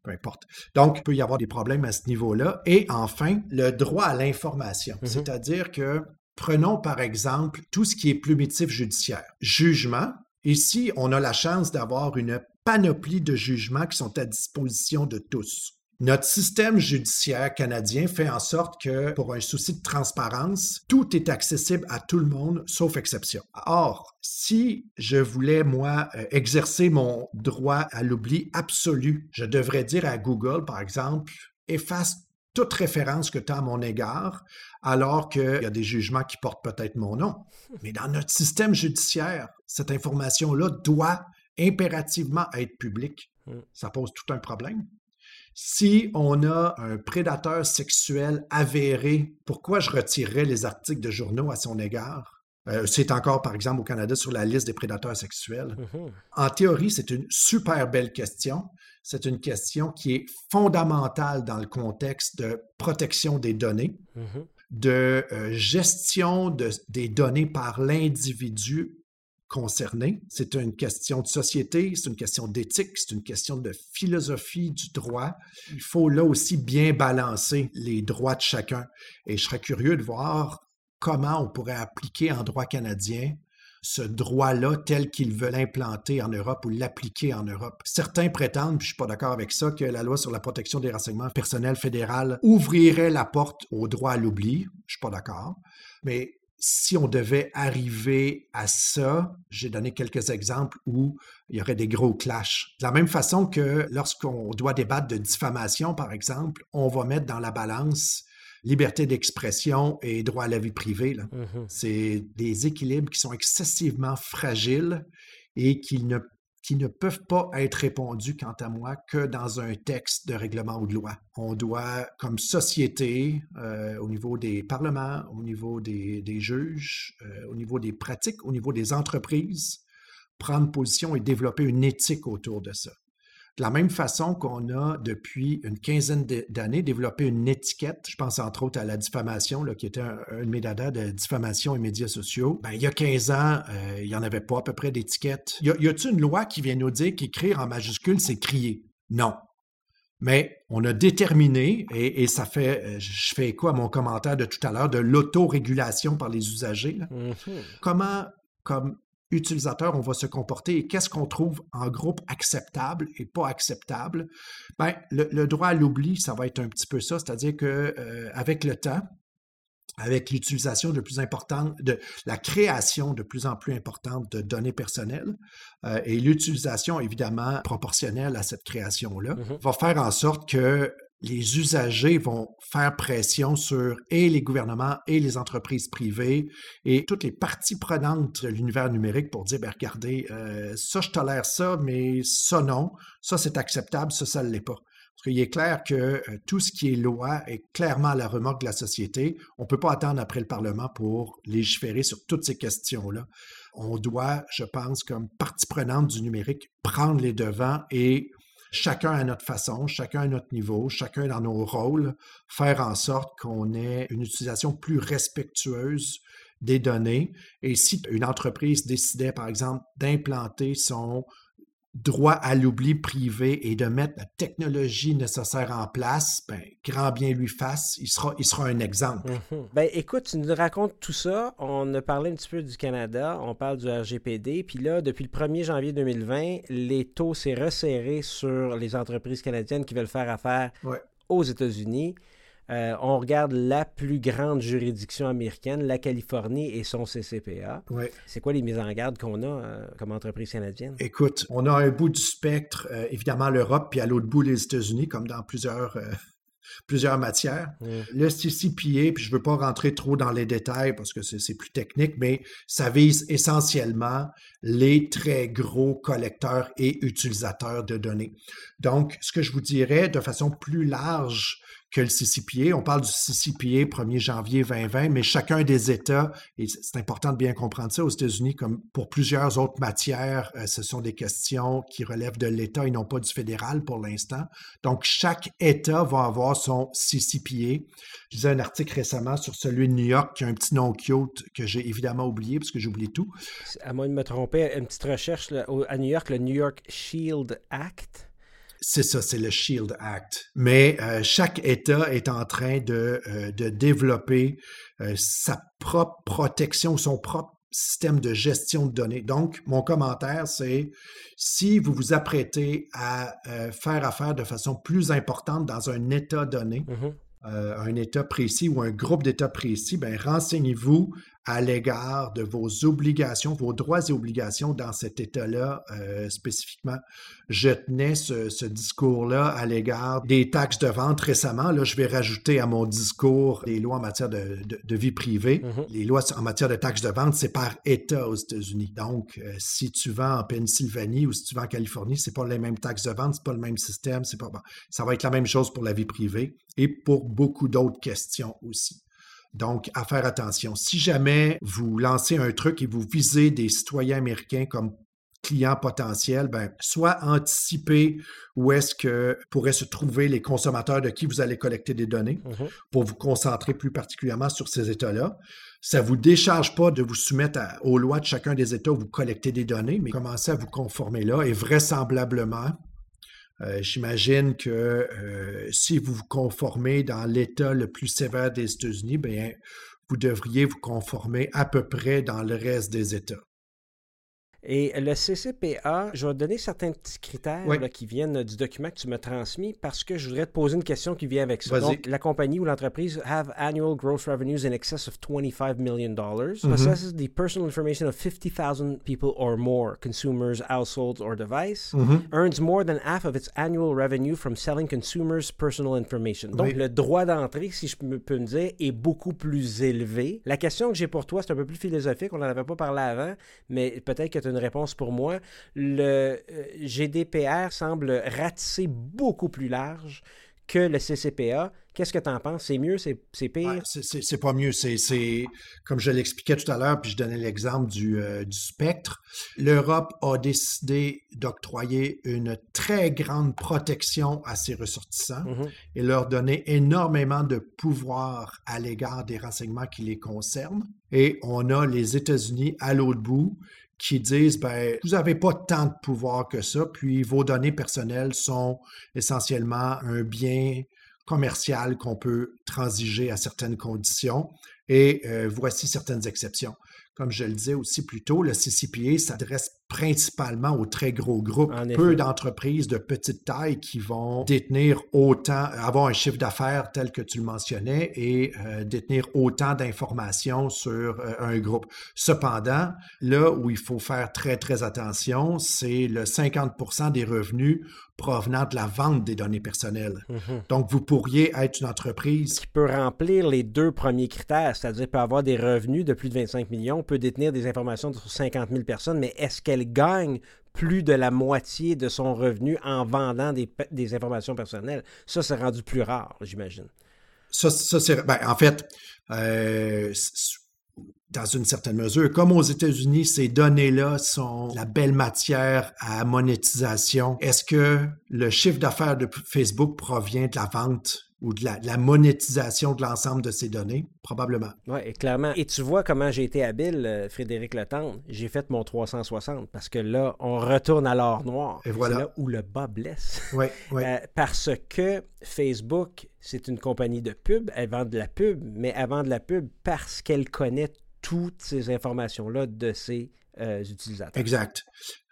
peu importe. Donc, il peut y avoir des problèmes à ce niveau-là. Et enfin, le droit à l'information. Mm-hmm. C'est-à-dire que, prenons par exemple tout ce qui est plumitif judiciaire. Jugement. Ici, on a la chance d'avoir une panoplie de jugements qui sont à disposition de tous. Notre système judiciaire canadien fait en sorte que, pour un souci de transparence, tout est accessible à tout le monde, sauf exception. Or, si je voulais, moi, euh, exercer mon droit à l'oubli absolu, je devrais dire à Google, par exemple, efface toute référence que tu as à mon égard, alors qu'il y a des jugements qui portent peut-être mon nom. Mais dans notre système judiciaire, cette information-là doit impérativement être publique. Hmm. Ça pose tout un problème. Si on a un prédateur sexuel avéré, pourquoi je retirerais les articles de journaux à son égard? Euh, c'est encore, par exemple, au Canada sur la liste des prédateurs sexuels. Mm-hmm. En théorie, c'est une super belle question. C'est une question qui est fondamentale dans le contexte de protection des données, mm-hmm. de euh, gestion des données par l'individu concernés. C'est une question de société, c'est une question d'éthique, c'est une question de philosophie du droit. Il faut là aussi bien balancer les droits de chacun. Et je serais curieux de voir comment on pourrait appliquer en droit canadien ce droit-là tel qu'ils veulent l'implanter en Europe ou l'appliquer en Europe. Certains prétendent, puis je suis pas d'accord avec ça, que la loi sur la protection des renseignements personnels fédéral ouvrirait la porte au droit à l'oubli. Je suis pas d'accord. Mais si on devait arriver à ça, j'ai donné quelques exemples où il y aurait des gros clashs. De la même façon que lorsqu'on doit débattre de diffamation, par exemple, on va mettre dans la balance liberté d'expression et droit à la vie privée. Mmh C'est des équilibres qui sont excessivement fragiles et qui ne qui ne peuvent pas être répondues, quant à moi, que dans un texte de règlement ou de loi. On doit, comme société, euh, au niveau des parlements, au niveau des, juges, euh, au niveau des pratiques, au niveau des entreprises, prendre position et développer une éthique autour de ça. De la même façon qu'on a, depuis une quinzaine d'années, développé une étiquette, je pense entre autres à la diffamation, là, qui était un, un de mes de diffamation et médias sociaux. Ben, il y a 15 ans, euh, il n'y en avait pas à peu près d'étiquette. Y a-t-il une loi qui vient nous dire qu'écrire en majuscule, c'est crier? Non. Mais on a déterminé, et, ça fait, euh, je fais écho à mon commentaire de tout à l'heure, de l'autorégulation par les usagers. Mm-hmm. Comment, comme utilisateur on va se comporter et qu'est-ce qu'on trouve en groupe acceptable et pas acceptable. Ben, le, droit à l'oubli, ça va être un petit peu ça, c'est-à-dire que euh, avec le temps, avec l'utilisation de plus importante, de la création de plus en plus importante de données personnelles euh, et l'utilisation évidemment proportionnelle à cette création-là, mm-hmm. va faire en sorte que les usagers vont faire pression sur et les gouvernements et les entreprises privées et toutes les parties prenantes de l'univers numérique pour dire, ben regardez, euh, ça je tolère ça, mais ça non, ça c'est acceptable, ça ça ne l'est pas. Parce est clair que euh, tout ce qui est loi est clairement à la remorque de la société. On ne peut pas attendre après le Parlement pour légiférer sur toutes ces questions-là. On doit, je pense, comme partie prenante du numérique, prendre les devants et chacun à notre façon, chacun à notre niveau, chacun dans nos rôles, faire en sorte qu'on ait une utilisation plus respectueuse des données. Et si une entreprise décidait, par exemple, d'implanter son droit à l'oubli privé et de mettre la technologie nécessaire en place, ben, grand bien lui fasse, il sera, il sera un exemple. Mhm. Ben, écoute, tu nous racontes tout ça. On a parlé un petit peu du Canada, on parle du RGPD, puis là, depuis le 1er janvier 2020, les taux s'est resserré sur les entreprises canadiennes qui veulent faire affaire aux États-Unis. Euh, on regarde la plus grande juridiction américaine, la Californie et son CCPA. C'est quoi les mises en garde qu'on a euh, comme entreprise canadienne? Écoute, on a un bout du spectre, euh, évidemment l'Europe, puis à l'autre bout les États-Unis, comme dans plusieurs plusieurs matières. Le CCPA, puis je ne veux pas rentrer trop dans les détails parce que c'est plus technique, mais ça vise essentiellement les très gros collecteurs et utilisateurs de données. Donc, ce que je vous dirais de façon plus large, que le CCPA. On parle du CCPA 1er janvier 2020, mais chacun des États, et c'est important de bien comprendre ça aux États-Unis, comme pour plusieurs autres matières, euh, ce sont des questions qui relèvent de l'État et non pas du fédéral pour l'instant. Donc, chaque État va avoir son CCPA. Je disais un article récemment sur celui de New York qui a un petit nom cute que j'ai évidemment oublié parce que j'oublie tout. À moins de me tromper, une petite recherche à New York, le New York Shield Act. C'est ça, c'est le Shield Act. Mais euh, chaque État est en train de, euh, de développer euh, sa propre protection, son propre système de gestion de données. Donc, mon commentaire, c'est si vous vous apprêtez à faire affaire de façon plus importante dans un État donné, mm-hmm. un État précis ou un groupe d'États précis, ben, renseignez-vous à l'égard de vos obligations, vos droits et obligations dans cet État-là euh, spécifiquement. Je tenais ce, discours-là à l'égard des taxes de vente récemment. Là, je vais rajouter à mon discours les lois en matière de, vie privée. Mm-hmm. Les lois en matière de taxes de vente, c'est par État aux États-Unis. Donc, euh, si tu vends en Pennsylvanie ou si tu vends en Californie, c'est pas les mêmes taxes de vente, c'est pas le même système, c'est pas bon. Ça va être la même chose pour la vie privée et pour beaucoup d'autres questions aussi. Donc, à faire attention. Si jamais vous lancez un truc et vous visez des citoyens américains comme clients potentiels, ben, soit anticiper où est-ce que pourraient se trouver les consommateurs de qui vous allez collecter des données mm-hmm. pour vous concentrer plus particulièrement sur ces États-là. Ça ne vous décharge pas de vous soumettre aux lois de chacun des États où vous collectez des données, mais commencez à vous conformer là et vraisemblablement, euh, j'imagine que euh, si vous vous conformez dans l'État le plus sévère des États-Unis, bien, vous devriez vous conformer à peu près dans le reste des États. Et le CCPA, je vais donner certains petits critères qui viennent du document que tu m'as transmis parce que je voudrais te poser une question qui vient avec ça. Donc, la compagnie ou l'entreprise have annual gross revenues in excess of 25 million dollars, mm-hmm. possesses the personal information of 50,000 people or more, consumers, households, or device, mm-hmm. earns more than half of its annual revenue from selling consumers' personal information. Donc, le droit d'entrée, si je peux me dire, est beaucoup plus élevé. La question que j'ai pour toi, c'est un peu plus philosophique, on n'en avait pas parlé avant, mais peut-être que tu une réponse pour moi. Le euh, GDPR semble ratisser beaucoup plus large que le CCPA. Qu'est-ce que tu en penses? C'est mieux? C'est pire? c'est pas mieux. C'est comme je l'expliquais tout à l'heure, puis je donnais l'exemple du, euh, du, spectre. L'Europe a décidé d'octroyer une très grande protection à ses ressortissants mm-hmm. et leur donner énormément de pouvoir à l'égard des renseignements qui les concernent. Et on a les États-Unis à l'autre bout qui disent ben vous n'avez pas tant de pouvoir que ça, puis vos données personnelles sont essentiellement un bien commercial qu'on peut transiger à certaines conditions et euh, voici certaines exceptions. Comme je le disais aussi plus tôt, le CCPA s'adresse principalement aux très gros groupes, peu d'entreprises de petite taille qui vont détenir autant, avoir un chiffre d'affaires tel que tu le mentionnais et euh, détenir autant d'informations sur euh, un groupe. Cependant, là où il faut faire très, très attention, c'est le 50% des revenus provenant de la vente des données personnelles. Mhm. Donc, vous pourriez être une entreprise qui peut remplir les deux premiers critères, c'est-à-dire peut avoir des revenus de plus de 25 millions, peut détenir des informations sur 50 000 personnes, mais est-ce qu'elle gagne plus de la moitié de son revenu en vendant des, informations personnelles. Ça, c'est rendu plus rare, j'imagine. Ça. Ben, en fait, euh, dans une certaine mesure, comme aux États-Unis, ces données-là sont la belle matière à monétisation. Est-ce que le chiffre d'affaires de Facebook provient de la vente ou de la, monétisation de l'ensemble de ces données? Probablement. Oui, clairement. Et tu vois comment j'ai été habile, euh, Frédéric Letendre. J'ai fait mon 360 parce que là, on retourne à l'or noir. Et voilà. C'est là où le bas blesse. Oui, oui. Euh, parce que Facebook, c'est une compagnie de pub. Elle vend de la pub, mais elle vend de la pub parce qu'elle connaît toutes ces informations-là de ses euh, utilisateurs. Exact.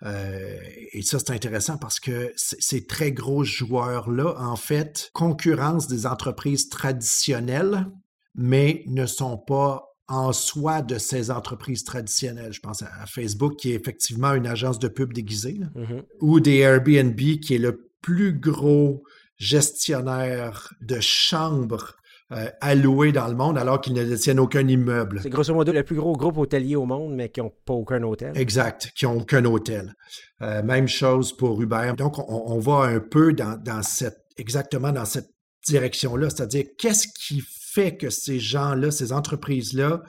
Euh, et ça, c'est intéressant parce que ces très gros joueurs-là, en fait, concurrencent des entreprises traditionnelles, mais ne sont pas en soi de ces entreprises traditionnelles. Je pense à Facebook, qui est effectivement une agence de pub déguisée, mm-hmm. ou des Airbnb, qui est le plus gros gestionnaire de chambres euh, alloués dans le monde alors qu'ils ne détiennent aucun immeuble. C'est grosso modo le plus gros groupe hôtelier au monde, mais qui n'ont pas aucun hôtel. Exact, qui n'ont aucun hôtel. Euh, même chose pour Uber. Donc, on, va un peu dans, cette, exactement dans cette direction-là, c'est-à-dire qu'est-ce qui fait que ces gens-là, ces entreprises-là,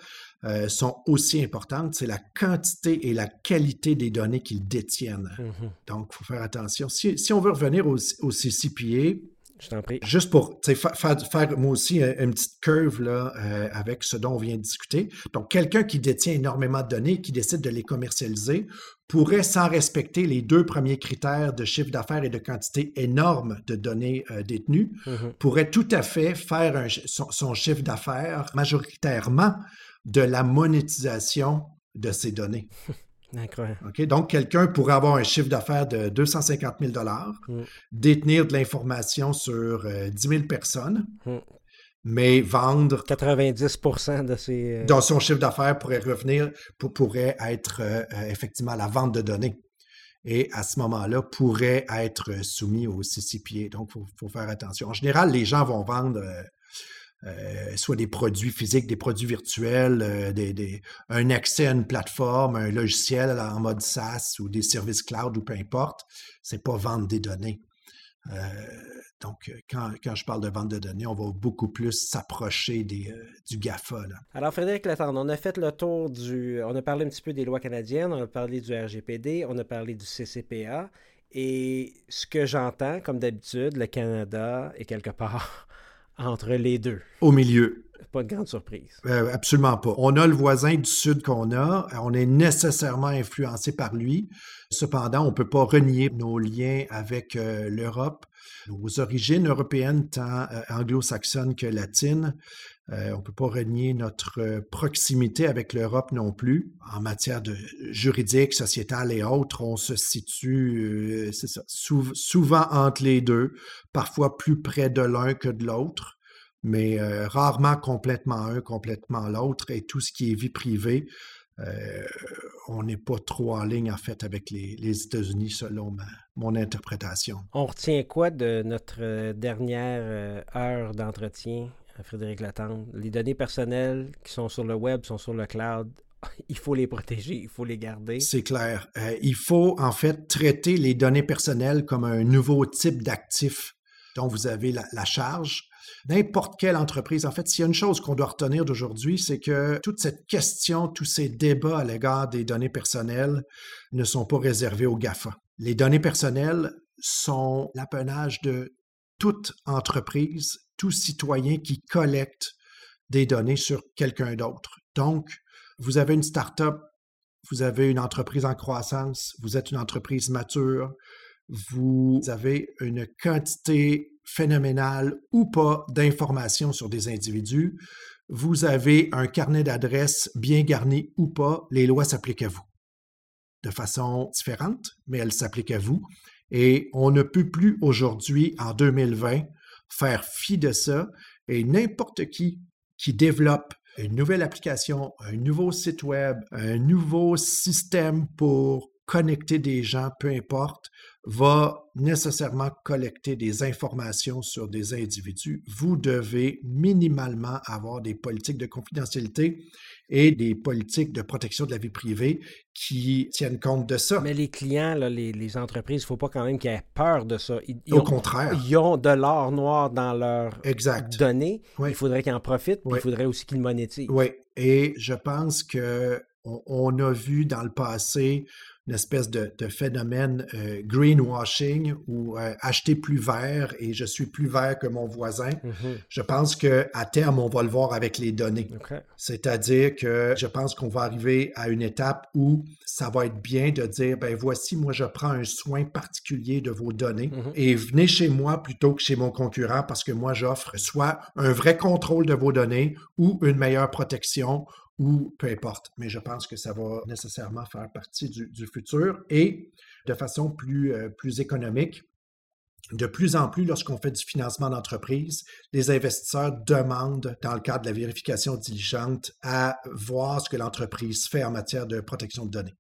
euh, sont aussi importantes, c'est la quantité et la qualité des données qu'ils détiennent. Mm-hmm. Donc, il faut faire attention. Si, on veut revenir au, au CCPA, je t'en prie. Juste pour faire, moi aussi une, petite curve là, euh, avec ce dont on vient de discuter. Donc, quelqu'un qui détient énormément de données, qui décide de les commercialiser, pourrait, sans respecter les deux premiers critères de chiffre d'affaires et de quantité énorme de données euh, détenues, mm-hmm. pourrait tout à fait faire son, chiffre d'affaires majoritairement de la monétisation de ces données. Incroyable. Donc, quelqu'un pourrait avoir un chiffre d'affaires de 250 000 mm. détenir de l'information sur 10 euh, 000 personnes, mm. mais vendre... 90% de ses... Euh, dans son chiffre d'affaires pourrait revenir, pour, pourrait être euh, effectivement la vente de données. Et à ce moment-là, pourrait être soumis au CCPA. Donc, il faut, faire attention. En général, les gens vont vendre euh, soit des produits physiques, des produits virtuels, euh, un accès à une plateforme, un logiciel en mode SaaS ou des services cloud ou peu importe, c'est pas vendre des données. Euh, donc, quand, quand, je parle de vente de données, on va beaucoup plus s'approcher du GAFA. Alors, Frédéric Latendre, on a fait le tour du. On a parlé un petit peu des lois canadiennes, on a parlé du RGPD, on a parlé du CCPA. Et ce que j'entends, comme d'habitude, le Canada est quelque part entre les deux. Au milieu. Pas de grande surprise. Euh, absolument pas. On a le voisin du Sud qu'on a. On est nécessairement influencé par lui. Cependant, on ne peut pas renier nos liens avec euh, l'Europe. Nos origines européennes, tant euh, anglo-saxonnes que latines, euh, on ne peut pas renier notre euh, proximité avec l'Europe non plus. En matière de juridique, sociétale et autres, on se situe euh, souvent entre les deux, parfois plus près de l'un que de l'autre, mais rarement complètement un, complètement l'autre. Et tout ce qui est vie privée, on n'est pas trop en ligne en fait avec les, États-Unis selon mon interprétation. On retient quoi de notre dernière heure d'entretien? Frédéric Latendre. Les données personnelles qui sont sur le web sont sur le cloud. il faut les protéger, il faut les garder. C'est clair. Euh, il faut en fait traiter les données personnelles comme un nouveau type d'actif dont vous avez la, charge. N'importe quelle entreprise, en fait, s'il y a une chose qu'on doit retenir d'aujourd'hui, c'est que toute cette question, tous ces débats à l'égard des données personnelles ne sont pas réservés aux GAFA. Les données personnelles sont l'apanage de toute entreprise, tout citoyen qui collecte des données sur quelqu'un d'autre. Donc, vous avez une start-up, vous avez une entreprise en croissance, vous êtes une entreprise mature, vous avez une quantité phénoménale ou pas d'informations sur des individus, vous avez un carnet d'adresses bien garni ou pas, les lois s'appliquent à vous. De façon différente, mais elles s'appliquent à vous. Et on ne peut plus aujourd'hui, en 2020, faire fi de ça. Et n'importe qui qui développe une nouvelle application, un nouveau site web, un nouveau système pour connecter des gens, peu importe, va nécessairement collecter des informations sur des individus. Vous devez minimalement avoir des politiques de confidentialité et des politiques de protection de la vie privée qui tiennent compte de ça. Mais les clients, les, entreprises, il ne faut pas quand même qu'ils aient peur de ça. Au contraire. Ils ont de l'or noir dans leurs données. Il faudrait qu'ils en profitent, il faudrait aussi qu'ils le monétisent. Oui, et je pense que on, a vu dans le passé une espèce de, phénomène euh, greenwashing ou euh, acheter plus vert et je suis plus vert que mon voisin. Mm-hmm. Je pense que à terme on va le voir avec les données. C'est-à-dire que je pense qu'on va arriver à une étape où ça va être bien de dire ben voici moi je prends un soin particulier de vos données mm-hmm. et venez chez moi plutôt que chez mon concurrent parce que moi j'offre soit un vrai contrôle de vos données ou une meilleure protection ou peu importe. Mais je pense que ça va nécessairement faire partie du, futur et de façon plus, euh, plus économique. De plus en plus, lorsqu'on fait du financement d'entreprise, les investisseurs demandent, dans le cadre de la vérification diligente, à voir ce que l'entreprise fait en matière de protection de données.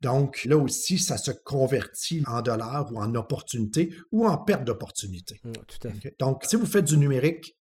Donc, là aussi, ça se convertit en dollars ou en opportunités ou en perte d'opportunités. Mmh, tout à fait. Donc, si vous faites du numérique,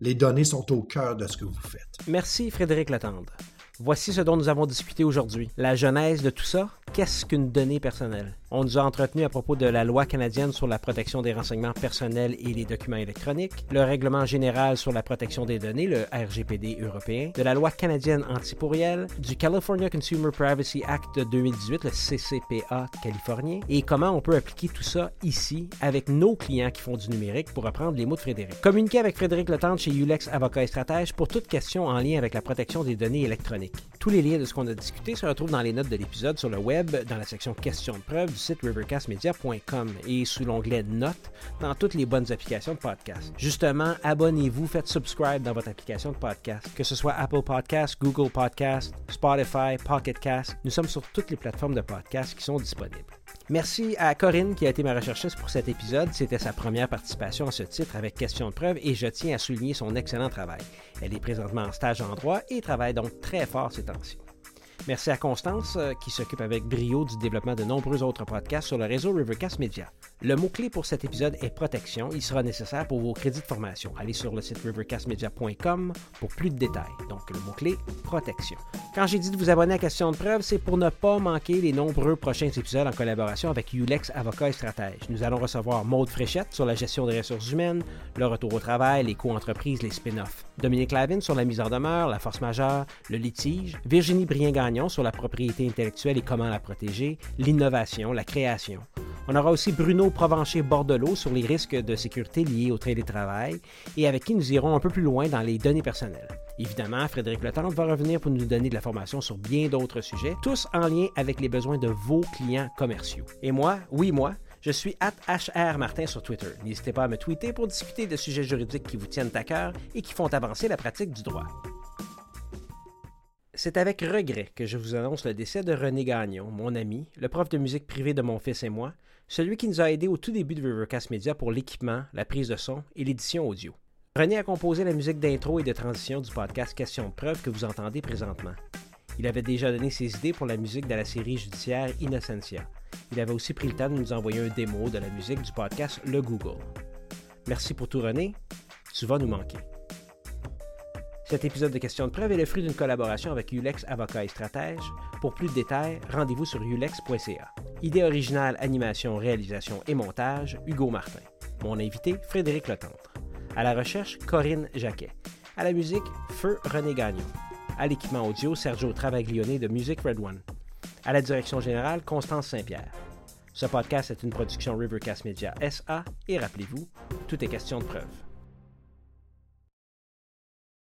les données sont au cœur de ce que vous faites. Merci Frédéric Letendre. Voici ce dont nous avons discuté aujourd'hui. La genèse de tout ça, qu'est-ce qu'une donnée personnelle? On nous a entretenu à propos de la loi canadienne sur la protection des renseignements personnels et les documents électroniques, le règlement général sur la protection des données, le RGPD européen, de la loi canadienne anti-pourriel, du California Consumer Privacy Act de 2018, le CCPA californien, et comment on peut appliquer tout ça ici avec nos clients qui font du numérique pour apprendre les mots de Frédéric. Communiquez avec Frédéric Letendre chez Ulex Avocat et Stratège pour toute question en lien avec la protection des données électroniques. Tous les liens de ce qu'on a discuté se retrouvent dans les notes de l'épisode sur le web, dans la section questions de preuve site rivercastmedia.com et sous l'onglet Notes dans toutes les bonnes applications de podcast. Justement, abonnez-vous, faites subscribe dans votre application de podcast, que ce soit Apple Podcast, Google Podcast, Spotify, Pocket Cast. Nous sommes sur toutes les plateformes de podcast qui sont disponibles. Merci à Corinne qui a été ma recherchiste pour cet épisode. C'était sa première participation à ce titre avec Question de preuve et je tiens à souligner son excellent travail. Elle est présentement en stage en droit et travaille donc très fort ces temps-ci. Merci à Constance euh, qui s'occupe avec brio du développement de nombreux autres podcasts sur le réseau Rivercast Media. Le mot-clé pour cet épisode est protection. Il sera nécessaire pour vos crédits de formation. Allez sur le site rivercastmedia.com pour plus de détails. Donc le mot-clé, protection. Quand j'ai dit de vous abonner à Question de preuve, c'est pour ne pas manquer les nombreux prochains épisodes en collaboration avec Ulex Avocat et Stratège. Nous allons recevoir Maude Fréchette sur la gestion des ressources humaines, le retour au travail, les co-entreprises, les spin-offs. Dominique Lavin sur la mise en demeure, la force majeure, le litige. Virginie Sur la propriété intellectuelle et comment la protéger, l'innovation, la création. On aura aussi Bruno Provencher-Bordelot sur les risques de sécurité liés au télétravail et avec qui nous irons un peu plus loin dans les données personnelles. Évidemment, Frédéric Letendre va revenir pour nous donner de la formation sur bien d'autres sujets, tous en lien avec les besoins de vos clients commerciaux. Et moi, oui moi, je suis at HR Martin sur Twitter. N'hésitez pas à me tweeter pour discuter de sujets juridiques qui vous tiennent à cœur et qui font avancer la pratique du droit. C'est avec regret que je vous annonce le décès de René Gagnon, mon ami, le prof de musique privé de mon fils et moi, celui qui nous a aidés au tout début de Rivercast Media pour l'équipement, la prise de son et l'édition audio. René a composé la musique d'intro et de transition du podcast Question de preuve que vous entendez présentement. Il avait déjà donné ses idées pour la musique de la série judiciaire Innocentia. Il avait aussi pris le temps de nous envoyer un démo de la musique du podcast Le Google. Merci pour tout René, tu vas nous manquer. Cet épisode de Questions de preuve est le fruit d'une collaboration avec Ulex Avocat et Stratège. Pour plus de détails, rendez-vous sur ulex.ca. Idée originale, animation, réalisation et montage, Hugo Martin. Mon invité, Frédéric Letendre. À la recherche, Corinne Jacquet. À la musique, Feu René Gagnon. À l'équipement audio, Sergio Travaglione de Music Red One. À la direction générale, Constance Saint-Pierre. Ce podcast est une production Rivercast Media SA et rappelez-vous, tout est question de preuve.